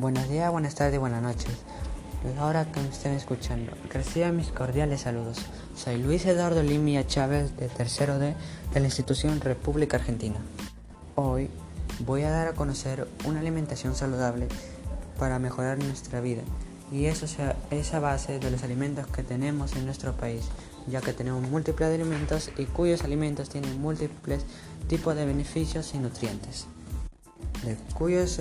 Buenos días, buenas tardes, buenas noches. Ahora que me estén escuchando, reciban mis cordiales saludos. Soy Luis Eduardo Limia Chávez de tercero D de la institución República Argentina. Hoy voy a dar a conocer una alimentación saludable para mejorar nuestra vida y eso es a base de los alimentos que tenemos en nuestro país, ya que tenemos múltiples alimentos y cuyos alimentos tienen múltiples tipos de beneficios y nutrientes cuyos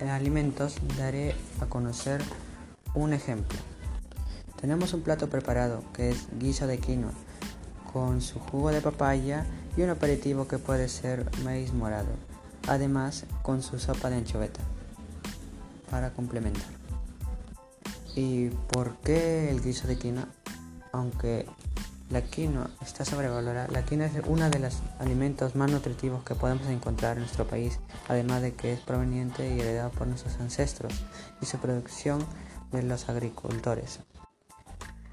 alimentos daré a conocer un ejemplo. Tenemos un plato preparado que es guiso de quinoa con su jugo de papaya y un aperitivo que puede ser maíz morado, además con su sopa de anchoveta para complementar. ¿Y por qué el guiso de quinoa? Aunque la quinoa está sobrevalorada. La quinoa es uno de los alimentos más nutritivos que podemos encontrar en nuestro país, además de que es proveniente y heredado por nuestros ancestros y su producción de los agricultores.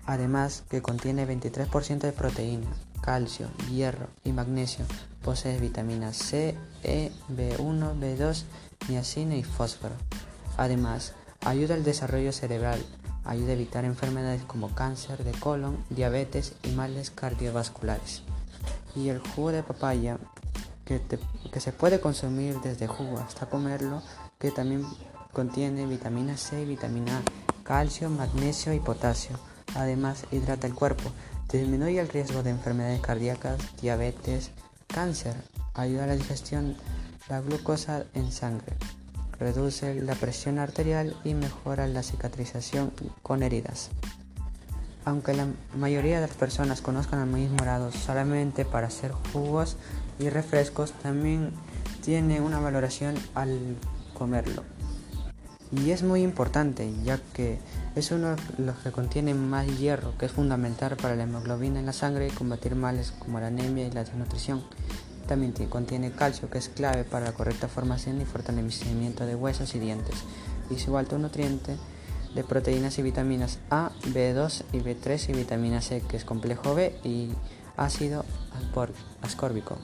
Además que contiene 23% de proteína, calcio, hierro y magnesio. Posee vitaminas C, E, B1, B2, niacina y fósforo. Además, ayuda al desarrollo cerebral, ayuda a evitar enfermedades como cáncer de colon, diabetes y males cardiovasculares. Y el jugo de papaya, que, se puede consumir desde jugo hasta comerlo, que también contiene vitamina C vitamina A, calcio, magnesio y potasio. Además, hidrata el cuerpo, disminuye el riesgo de enfermedades cardíacas, diabetes, cáncer, ayuda a la digestión, la glucosa en sangre reduce la presión arterial y mejora la cicatrización con heridas. Aunque la mayoría de las personas conozcan el maíz morado solamente para hacer jugos y refrescos, también tiene una valoración al comerlo. Y es muy importante ya que es uno de los que contiene más hierro, que es fundamental para la hemoglobina en la sangre y combatir males como la anemia y la desnutrición. También contiene calcio, que es clave para la correcta formación y fortalecimiento de huesos y dientes, y su alto nutriente de proteínas y vitaminas A, B2 y B3 y vitamina C, que es complejo B y ácido ascórbico.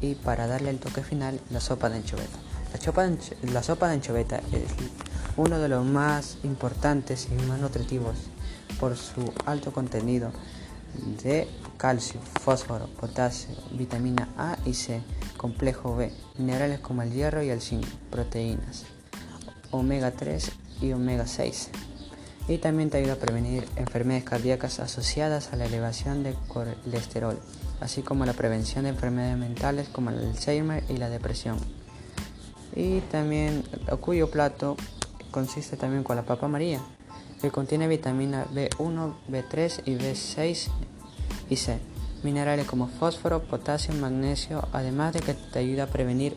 Y para darle el toque final, la sopa de anchoveta. La, la sopa de anchoveta es uno de los más importantes y más nutritivos por su alto contenido de calcio, fósforo, potasio, vitamina A y C, complejo B, minerales como el hierro y el zinc, proteínas, omega 3 y omega 6. Y también te ayuda a prevenir enfermedades cardíacas asociadas a la elevación de colesterol, así como la prevención de enfermedades mentales como el Alzheimer y la depresión. Y también, cuyo plato consiste también con la papa María, que contiene vitamina B1, B3 y B6 y C, minerales como fósforo, potasio, magnesio, además de que te ayuda a prevenir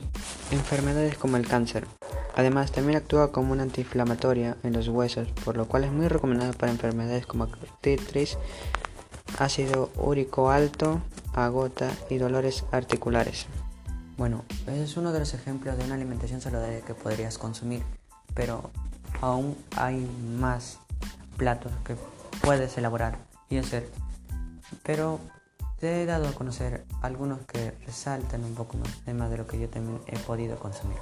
enfermedades como el cáncer. Además, también actúa como una antiinflamatoria en los huesos, por lo cual es muy recomendado para enfermedades como artritis, ácido úrico alto, agota y dolores articulares. Bueno, ese es uno de los ejemplos de una alimentación saludable que podrías consumir, pero aún hay más platos que puedes elaborar y hacer. Pero te he dado a conocer algunos que resaltan un poco más, además de lo que yo también he podido consumir.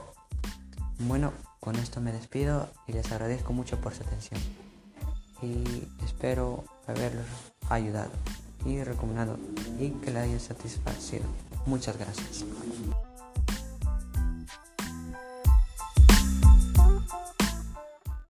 Bueno, con esto me despido y les agradezco mucho por su atención. Y espero haberlos ayudado y recomendado y que la hayan satisfacido. Muchas gracias.